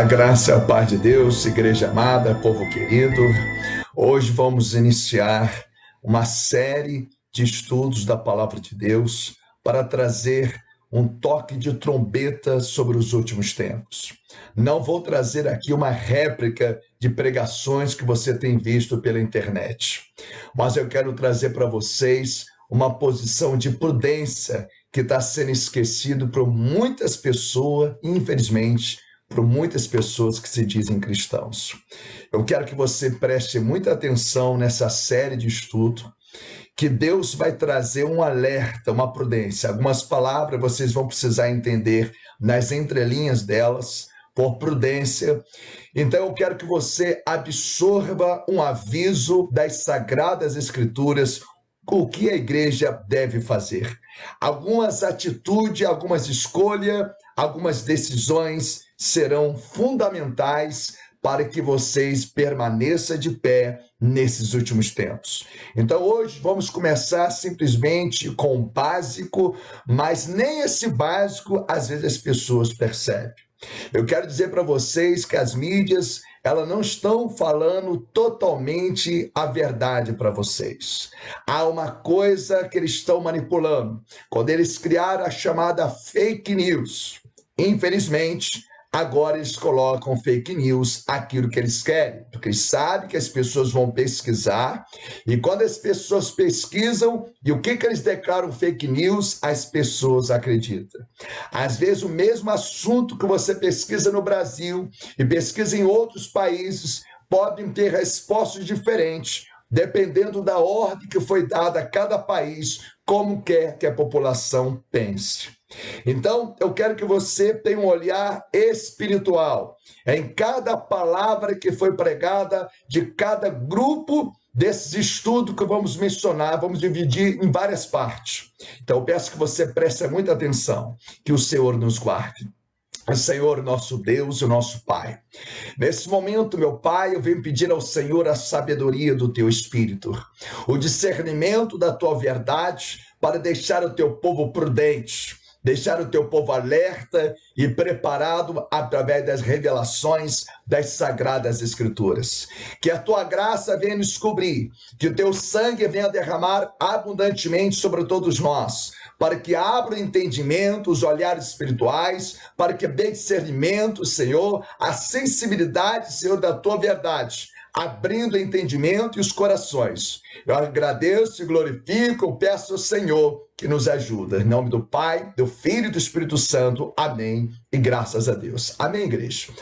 A graça a paz de Deus, igreja amada, povo querido. Hoje vamos iniciar uma série de estudos da palavra de Deus para trazer um toque de trombeta sobre os últimos tempos. Não vou trazer aqui uma réplica de pregações que você tem visto pela internet, mas eu quero trazer para vocês uma posição de prudência que está sendo esquecido por muitas pessoas, infelizmente, por muitas pessoas que se dizem cristãos. Eu quero que você preste muita atenção nessa série de estudo, que Deus vai trazer um alerta, uma prudência. Algumas palavras vocês vão precisar entender nas entrelinhas delas, por prudência. Então eu quero que você absorva um aviso das sagradas escrituras, o que a igreja deve fazer. Algumas atitudes, algumas escolhas, algumas decisões serão fundamentais para que vocês permaneçam de pé nesses últimos tempos. Então hoje vamos começar simplesmente com o básico, mas nem esse básico às vezes as pessoas percebem. Eu quero dizer para vocês que as mídias elas não estão falando totalmente a verdade para vocês. Há uma coisa que eles estão manipulando. Quando eles criaram a chamada fake news, infelizmente, Agora eles colocam fake news, aquilo que eles querem, porque eles sabem que as pessoas vão pesquisar, e quando as pessoas pesquisam, e o que, que eles declaram fake news, as pessoas acreditam. Às vezes, o mesmo assunto que você pesquisa no Brasil e pesquisa em outros países, podem ter respostas diferentes, dependendo da ordem que foi dada a cada país, como quer que a população pense. Então, eu quero que você tenha um olhar espiritual em cada palavra que foi pregada de cada grupo desses estudos que vamos mencionar, vamos dividir em várias partes. Então, eu peço que você preste muita atenção, que o Senhor nos guarde. Senhor, nosso Deus e nosso Pai. Nesse momento, meu Pai, eu venho pedir ao Senhor a sabedoria do teu espírito, o discernimento da tua verdade para deixar o teu povo prudente, deixar o teu povo alerta e preparado através das revelações das sagradas escrituras. Que a tua graça venha nos cobrir, que o teu sangue venha derramar abundantemente sobre todos nós, para que abra o entendimento, os olhares espirituais, para que dê discernimento, Senhor, a sensibilidade, Senhor, da tua verdade abrindo o entendimento e os corações. Eu agradeço e glorifico, peço ao Senhor que nos ajuda. Em nome do Pai, do Filho e do Espírito Santo. Amém. E graças a Deus. Amém, igreja.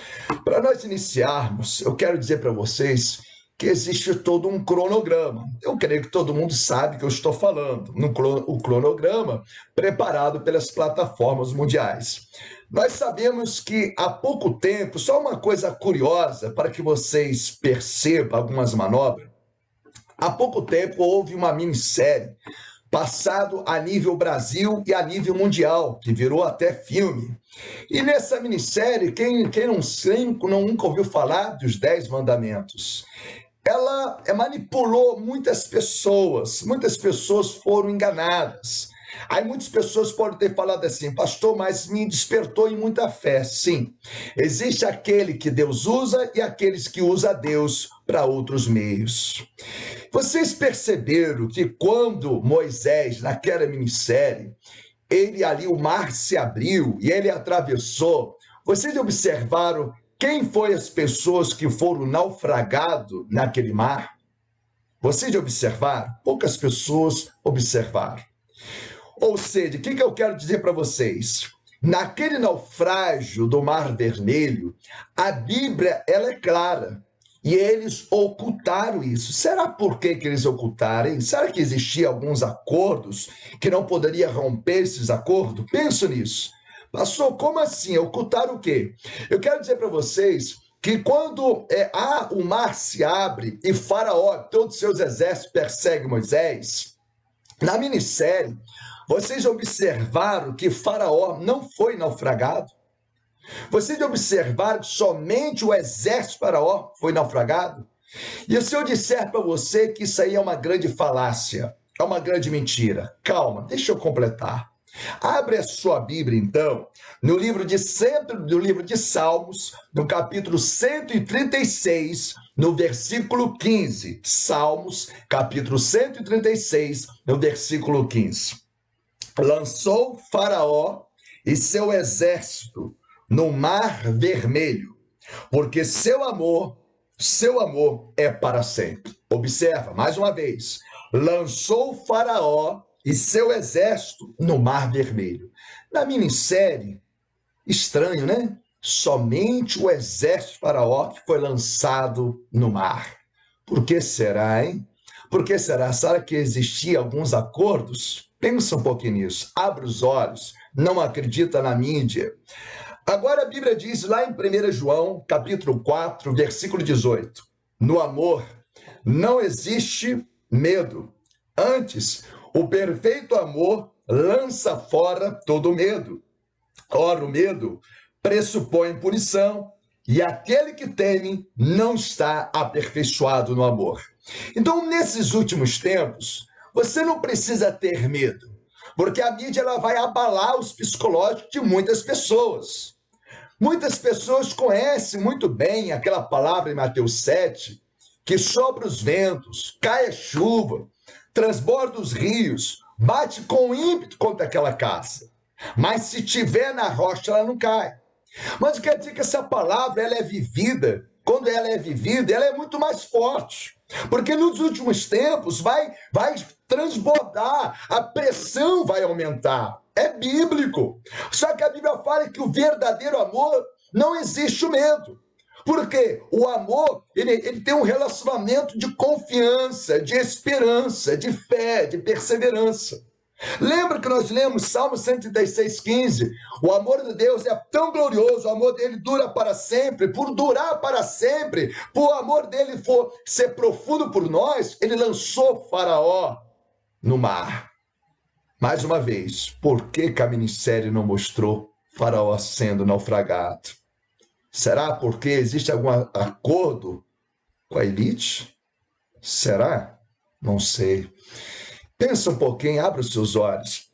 Para nós iniciarmos, eu quero dizer para vocês que existe todo um cronograma. Eu creio que todo mundo sabe que eu estou falando, no o cronograma preparado pelas plataformas mundiais. Nós sabemos que há pouco tempo, só uma coisa curiosa para que vocês percebam algumas manobras. Há pouco tempo houve uma minissérie passado a nível Brasil e a nível mundial, que virou até filme. E nessa minissérie, quem, quem não, não nunca ouviu falar dos Dez Mandamentos? Ela manipulou muitas pessoas, muitas pessoas foram enganadas. Aí muitas pessoas podem ter falado assim, pastor, mas me despertou em muita fé. Sim, existe aquele que Deus usa e aqueles que usa Deus para outros meios. Vocês perceberam que quando Moisés, naquela minissérie, ele ali, o mar se abriu e ele atravessou, vocês observaram quem foi as pessoas que foram naufragados naquele mar? Vocês observaram? Poucas pessoas observaram. Ou seja, o que, que eu quero dizer para vocês? Naquele naufrágio do Mar Vermelho, a Bíblia ela é clara. E eles ocultaram isso. Será por que, que eles ocultaram? Será que existiam alguns acordos que não poderia romper esses acordos? Penso nisso. Pastor, como assim? Ocultaram o quê? Eu quero dizer para vocês que quando é, ah, o mar se abre e Faraó, todos os seus exércitos perseguem Moisés, na minissérie, vocês observaram que Faraó não foi naufragado? Vocês observaram que somente o exército de Faraó foi naufragado? E se eu disser para você que isso aí é uma grande falácia, é uma grande mentira, calma, deixa eu completar. Abre a sua Bíblia, então, no livro de sempre, no livro de Salmos, no capítulo 136, no versículo 15. Salmos, capítulo 136, no versículo 15. Lançou Faraó e seu exército no mar vermelho, porque seu amor, seu amor é para sempre. Observa, mais uma vez, lançou Faraó e seu exército no Mar Vermelho. Na minissérie, estranho, né? Somente o exército faraó que foi lançado no mar. Por que será, hein? Por que será? Será que existiam alguns acordos? Pensa um pouquinho nisso. Abre os olhos. Não acredita na mídia. Agora a Bíblia diz lá em 1 João, capítulo 4, versículo 18: No amor não existe medo. Antes, o perfeito amor lança fora todo medo. Ora, o medo pressupõe punição, e aquele que teme não está aperfeiçoado no amor. Então, nesses últimos tempos, você não precisa ter medo, porque a mídia ela vai abalar os psicológicos de muitas pessoas. Muitas pessoas conhecem muito bem aquela palavra em Mateus 7, que sobre os ventos, cai a chuva, transborda os rios, bate com ímpeto contra aquela caça. Mas se tiver na rocha, ela não cai. Mas quer dizer que essa palavra ela é vivida. Quando ela é vivida, ela é muito mais forte. Porque nos últimos tempos vai, vai transbordar, a pressão vai aumentar. É bíblico. Só que a Bíblia fala que o verdadeiro amor não existe o medo. Porque o amor, ele, ele tem um relacionamento de confiança, de esperança, de fé, de perseverança. Lembra que nós lemos Salmo 136, 15? O amor de Deus é tão glorioso, o amor dele dura para sempre. Por durar para sempre, por o amor dele for ser profundo por nós, ele lançou Faraó no mar. Mais uma vez, por que, que a minissérie não mostrou Faraó sendo naufragado? Será porque existe algum acordo com a elite? Será? Não sei. Pensa um pouquinho, abre os seus olhos.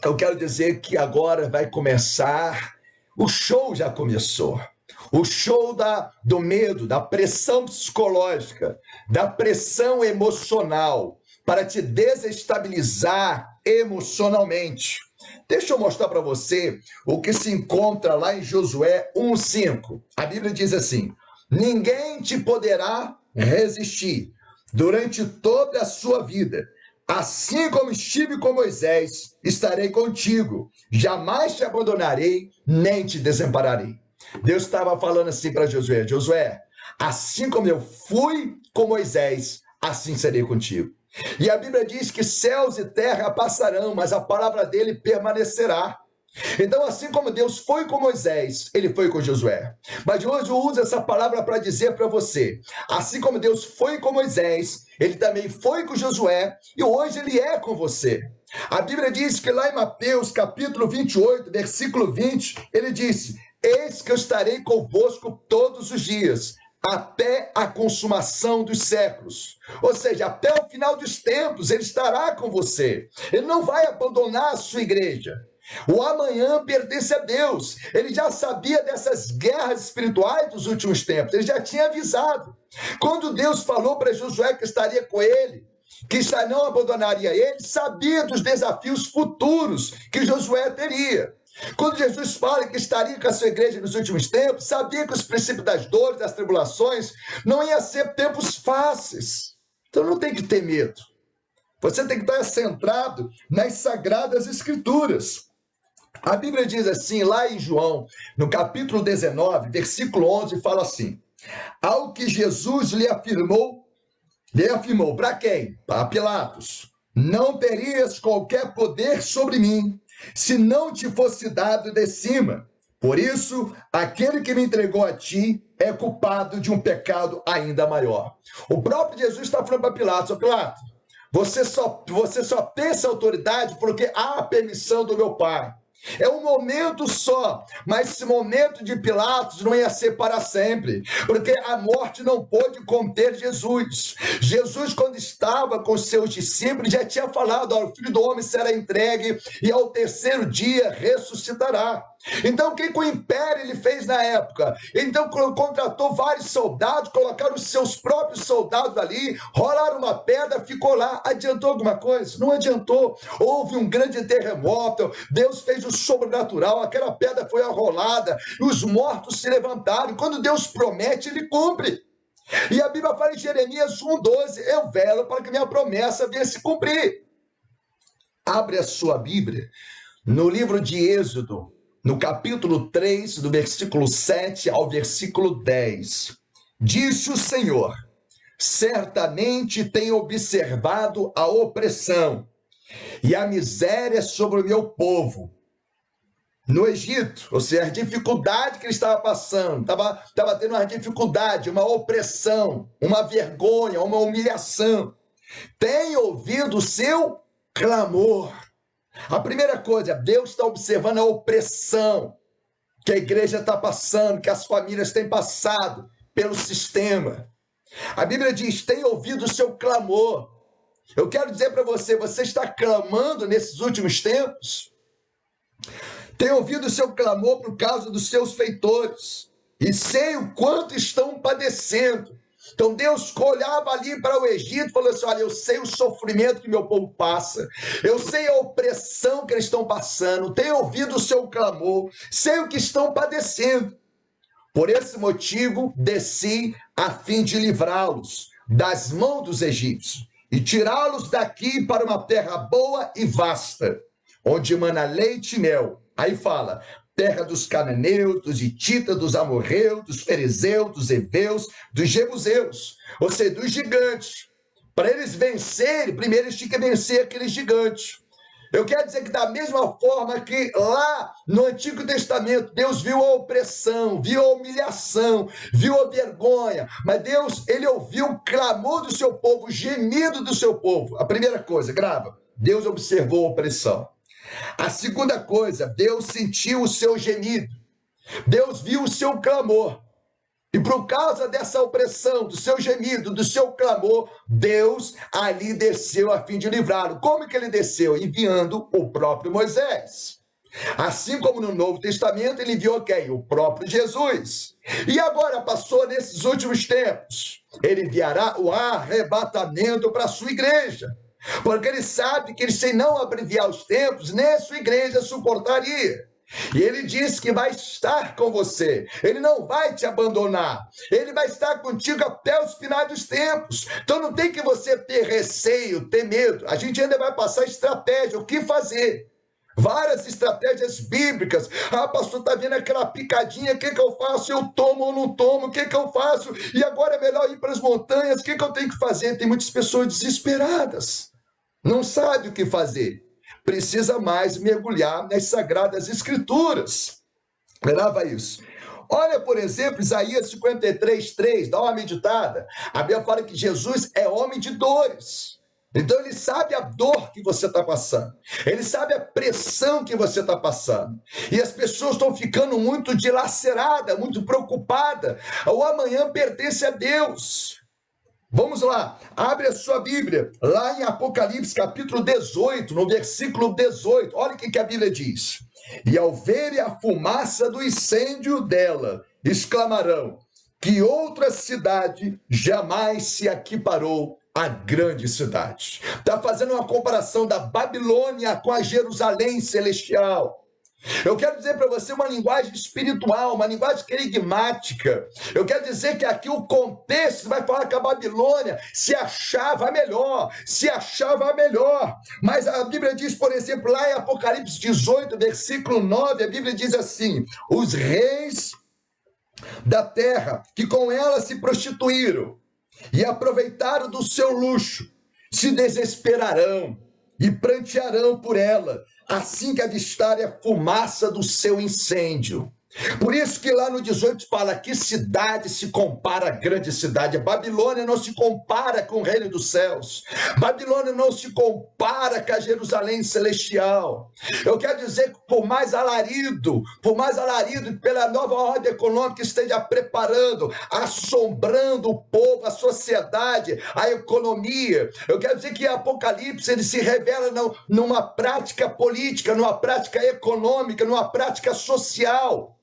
Eu quero dizer que agora vai começar, o show já começou. O show da, do medo, da pressão psicológica, da pressão emocional, para te desestabilizar emocionalmente. Deixa eu mostrar para você o que se encontra lá em Josué 1:5. A Bíblia diz assim: Ninguém te poderá resistir durante toda a sua vida. Assim como estive com Moisés, estarei contigo. Jamais te abandonarei, nem te desampararei. Deus estava falando assim para Josué: Josué, assim como eu fui com Moisés, assim serei contigo. E a Bíblia diz que céus e terra passarão, mas a palavra dele permanecerá. Então, assim como Deus foi com Moisés, ele foi com Josué. Mas hoje eu uso essa palavra para dizer para você: assim como Deus foi com Moisés, ele também foi com Josué e hoje ele é com você. A Bíblia diz que lá em Mateus, capítulo 28, versículo 20, ele disse: Eis que eu estarei convosco todos os dias, até a consumação dos séculos. Ou seja, até o final dos tempos, ele estará com você. Ele não vai abandonar a sua igreja. O amanhã pertence a Deus. Ele já sabia dessas guerras espirituais dos últimos tempos. Ele já tinha avisado. Quando Deus falou para Josué que estaria com ele, que não abandonaria ele, sabia dos desafios futuros que Josué teria. Quando Jesus fala que estaria com a sua igreja nos últimos tempos, sabia que os princípios das dores, das tribulações, não ia ser tempos fáceis. Então não tem que ter medo. Você tem que estar centrado nas sagradas escrituras. A Bíblia diz assim, lá em João, no capítulo 19, versículo 11, fala assim: Ao que Jesus lhe afirmou, lhe afirmou, para quem? Para Pilatos: Não terias qualquer poder sobre mim, se não te fosse dado de cima. Por isso, aquele que me entregou a ti é culpado de um pecado ainda maior. O próprio Jesus está falando para Pilatos: Pilatos, você só, você só tem essa autoridade porque há a permissão do meu Pai. É um momento só, mas esse momento de Pilatos não ia ser para sempre, porque a morte não pôde conter Jesus. Jesus, quando estava com seus discípulos, já tinha falado: o filho do homem será entregue e ao terceiro dia ressuscitará. Então, o que, o império ele fez na época? Então, contratou vários soldados, colocaram os seus próprios soldados ali, rolaram uma pedra, ficou lá. Adiantou alguma coisa? Não adiantou. Houve um grande terremoto, Deus fez o sobrenatural, aquela pedra foi arrolada, os mortos se levantaram. Quando Deus promete, ele cumpre. E a Bíblia fala em Jeremias 1,12: Eu velo para que minha promessa venha se cumprir. Abre a sua Bíblia no livro de Êxodo, no capítulo 3, do versículo 7 ao versículo 10. Disse o Senhor: Certamente tenho observado a opressão e a miséria sobre o meu povo no Egito, ou seja, a dificuldade que ele estava passando, estava, estava tendo uma dificuldade, uma opressão, uma vergonha, uma humilhação. Tem ouvido o seu clamor. A primeira coisa, Deus está observando a opressão que a igreja está passando, que as famílias têm passado pelo sistema. A Bíblia diz: tem ouvido o seu clamor. Eu quero dizer para você, você está clamando nesses últimos tempos? Tem ouvido o seu clamor por causa dos seus feitores, e sei o quanto estão padecendo. Então Deus olhava ali para o Egito e falou assim: Olha, eu sei o sofrimento que meu povo passa, eu sei a opressão que eles estão passando, tenho ouvido o seu clamor, sei o que estão padecendo. Por esse motivo, desci a fim de livrá-los das mãos dos egípcios e tirá-los daqui para uma terra boa e vasta, onde mana leite e mel. Aí fala: terra dos cananeus, dos hititas, dos amorreus, dos fariseus, dos heveus, dos jebuseus, ou seja, dos gigantes. Para eles vencerem, primeiro eles tinham que vencer aqueles gigantes. Eu quero dizer que, da mesma forma que lá no Antigo Testamento, Deus viu a opressão, viu a humilhação, viu a vergonha, mas Deus, ele ouviu o clamor do seu povo, o gemido do seu povo. A primeira coisa, grava, Deus observou a opressão. A segunda coisa, Deus sentiu o seu gemido. Deus viu o seu clamor. E por causa dessa opressão, do seu gemido, do seu clamor, Deus ali desceu a fim de livrá-lo. Como que ele desceu? Enviando o próprio Moisés. Assim como no Novo Testamento, ele enviou quem? O próprio Jesus. E agora passou nesses últimos tempos. Ele enviará o arrebatamento para a sua igreja. Porque ele sabe que ele, sem não abreviar os tempos, nem a sua igreja suportaria. E ele diz que vai estar com você, ele não vai te abandonar, ele vai estar contigo até os finais dos tempos. Então não tem que você ter receio, ter medo. A gente ainda vai passar estratégia, o que fazer. Várias estratégias bíblicas. Ah, pastor, tá vendo aquela picadinha? O que, que eu faço? Eu tomo ou não tomo? O que, que eu faço? E agora é melhor ir para as montanhas? O que, que eu tenho que fazer? Tem muitas pessoas desesperadas não sabe o que fazer. Precisa mais mergulhar nas sagradas escrituras. Grava isso. Olha, por exemplo, Isaías 53, 3, dá uma meditada. A Bíblia fala que Jesus é homem de dores. Então ele sabe a dor que você está passando, ele sabe a pressão que você está passando. E as pessoas estão ficando muito dilaceradas, muito preocupadas. O amanhã pertence a Deus. Vamos lá, abre a sua Bíblia, lá em Apocalipse, capítulo 18, no versículo 18. Olha o que, a Bíblia diz. E ao verem a fumaça do incêndio dela, exclamarão: que outra cidade jamais se equiparou à grande cidade. Está fazendo uma comparação da Babilônia com a Jerusalém celestial. Eu quero dizer para você uma linguagem espiritual, uma linguagem querigmática. Eu quero dizer que aqui o contexto vai falar que a Babilônia se achava melhor, se achava melhor. Mas a Bíblia diz, por exemplo, lá em Apocalipse 18, versículo 9, a Bíblia diz assim: os reis da terra que com ela se prostituíram e aproveitaram do seu luxo se desesperarão e prantearão por ela assim que avistarem a fumaça do seu incêndio. Por isso que lá no 18 fala que cidade se compara à grande cidade. A Babilônia não se compara com o reino dos céus. Babilônia não se compara com a Jerusalém celestial. Eu quero dizer que por mais alarido, por mais alarido pela nova ordem econômica que esteja preparando, assombrando o povo, a sociedade, a economia, eu quero dizer que Apocalipse ele se revela numa prática política, numa prática econômica, numa prática social.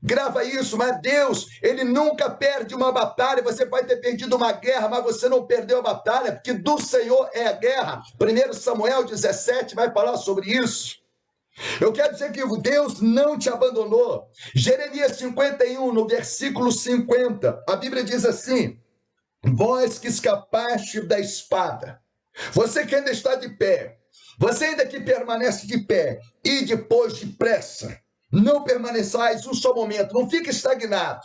Grava isso, mas Deus, ele nunca perde uma batalha. Você pode ter perdido uma guerra, mas você não perdeu a batalha, porque do Senhor é a guerra. 1 Samuel 17 vai falar sobre isso. Eu quero dizer que Deus não te abandonou. Jeremias 51, no versículo 50, a Bíblia diz assim: Vós que escapaste da espada, você que ainda está de pé, você ainda que permanece de pé, e depois depressa não permaneçais um só momento, não fique estagnado.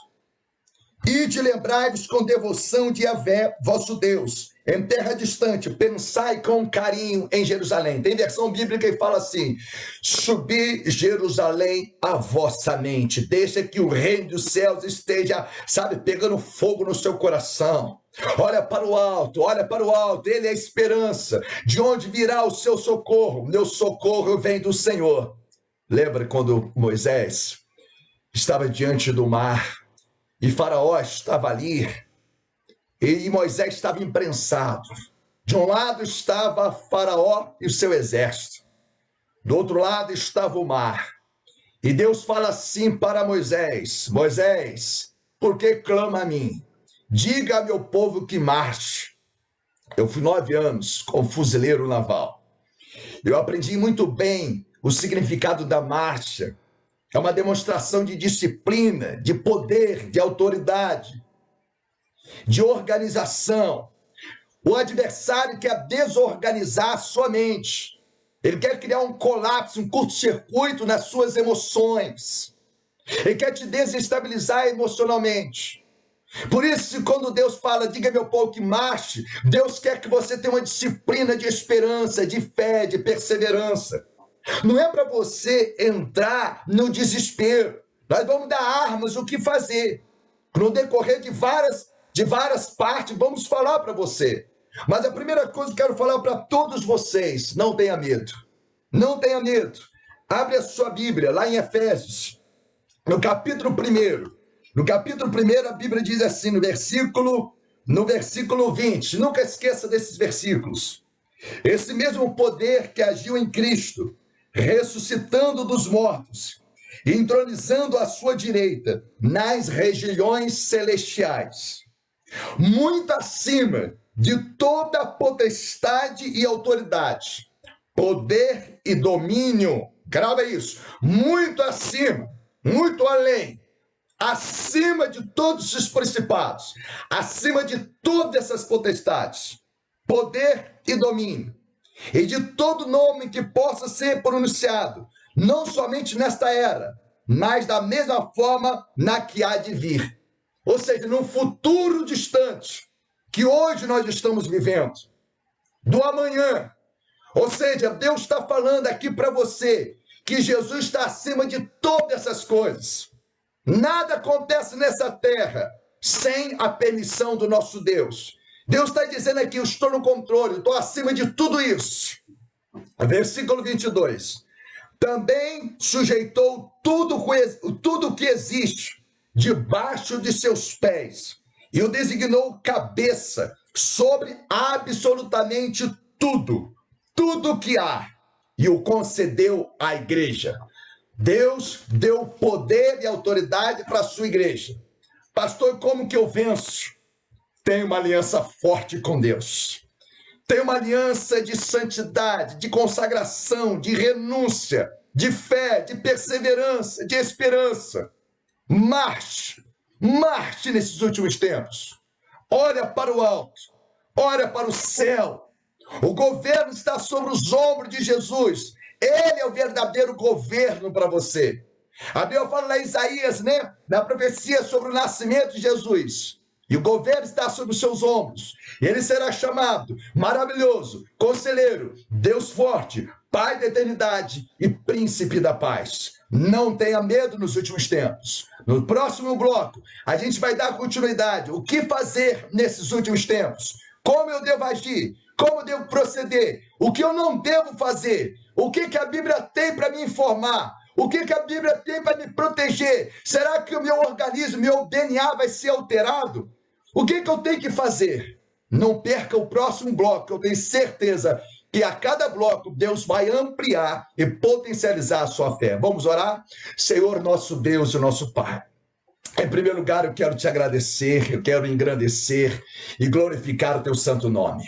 E de lembrai-vos com devoção de Yahvé, vosso Deus, em terra distante, pensai com carinho em Jerusalém. Tem versão bíblica que fala assim: Subi Jerusalém a vossa mente, deixa que o reino dos céus esteja, sabe, pegando fogo no seu coração. Olha para o alto, olha para o alto, ele é a esperança. De onde virá o seu socorro? Meu socorro vem do Senhor Lembra quando Moisés estava diante do mar e Faraó estava ali e Moisés estava imprensado. De um lado estava Faraó e o seu exército, do outro lado estava o mar. E Deus fala assim para Moisés: Moisés, por que clama a mim? Diga a meu povo que marche. Eu fui nove anos como fuzileiro naval. Eu aprendi muito bem o significado da marcha. É uma demonstração de disciplina, de poder, de autoridade, de organização. O adversário quer desorganizar a sua mente. Ele quer criar um colapso, um curto-circuito nas suas emoções. Ele quer te desestabilizar emocionalmente. Por isso, quando Deus fala, diga meu povo que marche, Deus quer que você tenha uma disciplina de esperança, de fé, de perseverança. Não é para você entrar no desespero. Nós vamos dar armas, o que fazer. No decorrer de várias, de várias partes, vamos falar para você. Mas a primeira coisa que eu quero falar para todos vocês: não tenha medo. Não tenha medo. Abre a sua Bíblia lá em Efésios, no capítulo 1. No capítulo 1, a Bíblia diz assim, no versículo, no versículo 20. Nunca esqueça desses versículos. Esse mesmo poder que agiu em Cristo ressuscitando dos mortos, entronizando à sua direita nas regiões celestiais, muito acima de toda potestade e autoridade, poder e domínio. Grava isso, muito acima, muito além, acima de todos os principados, acima de todas essas potestades, poder e domínio e de todo nome que possa ser pronunciado, não somente nesta era, mas da mesma forma na que há de vir. Ou seja, num futuro distante, que hoje nós estamos vivendo, do amanhã. Ou seja, Deus está falando aqui para você que Jesus está acima de todas essas coisas. Nada acontece nessa terra sem a permissão do nosso Deus. Deus está dizendo aqui: eu estou no controle, estou acima de tudo isso. Versículo 22. Também sujeitou tudo, tudo que existe debaixo de seus pés e o designou cabeça sobre absolutamente tudo, tudo que há, e o concedeu à igreja. Deus deu poder e autoridade para a sua igreja. Pastor, como que eu venço? Tem uma aliança forte com Deus. Tem uma aliança de santidade, de consagração, de renúncia, de fé, de perseverança, de esperança. Marche, marche nesses últimos tempos. Olha para o alto, olha para o céu. O governo está sobre os ombros de Jesus. Ele é o verdadeiro governo para você. A Bíblia fala lá em Isaías, né? Na profecia sobre o nascimento de Jesus. E o governo está sobre os seus ombros. Ele será chamado maravilhoso, conselheiro, Deus forte, Pai da eternidade e príncipe da paz. Não tenha medo nos últimos tempos. No próximo bloco, a gente vai dar continuidade. O que fazer nesses últimos tempos? Como eu devo agir? Como eu devo proceder? O que eu não devo fazer? O que, que a Bíblia tem para me informar? O que, que a Bíblia tem para me proteger? Será que o meu organismo, meu DNA vai ser alterado? O que, que eu tenho que fazer? Não perca o próximo bloco, eu tenho certeza que a cada bloco Deus vai ampliar e potencializar a sua fé. Vamos orar? Senhor, nosso Deus e nosso Pai. Em primeiro lugar, eu quero te agradecer, eu quero engrandecer e glorificar o teu santo nome.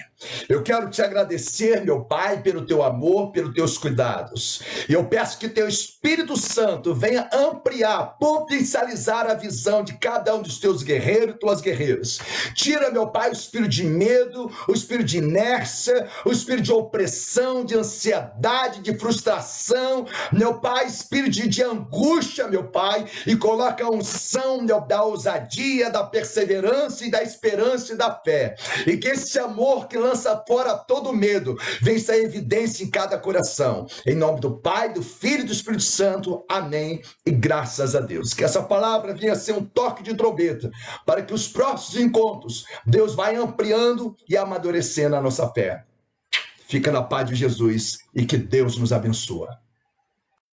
Eu quero te agradecer, meu Pai, pelo teu amor, pelos teus cuidados. E eu peço que teu Espírito Santo venha ampliar, potencializar a visão de cada um dos teus guerreiros e tuas guerreiras. Tira, meu Pai, o espírito de medo, o espírito de inércia, o espírito de opressão, de ansiedade, de frustração, meu Pai, espírito de, angústia, meu Pai, e coloca a unção meu, da ousadia, da perseverança e da esperança e da fé. E que esse amor que lança fora todo medo, vença a evidência em cada coração. Em nome do Pai, do Filho e do Espírito Santo. Amém. E graças a Deus. Que essa palavra venha a ser um toque de trombeta para que os próximos encontros Deus vai ampliando e amadurecendo a nossa fé. Fica na paz de Jesus e que Deus nos abençoe.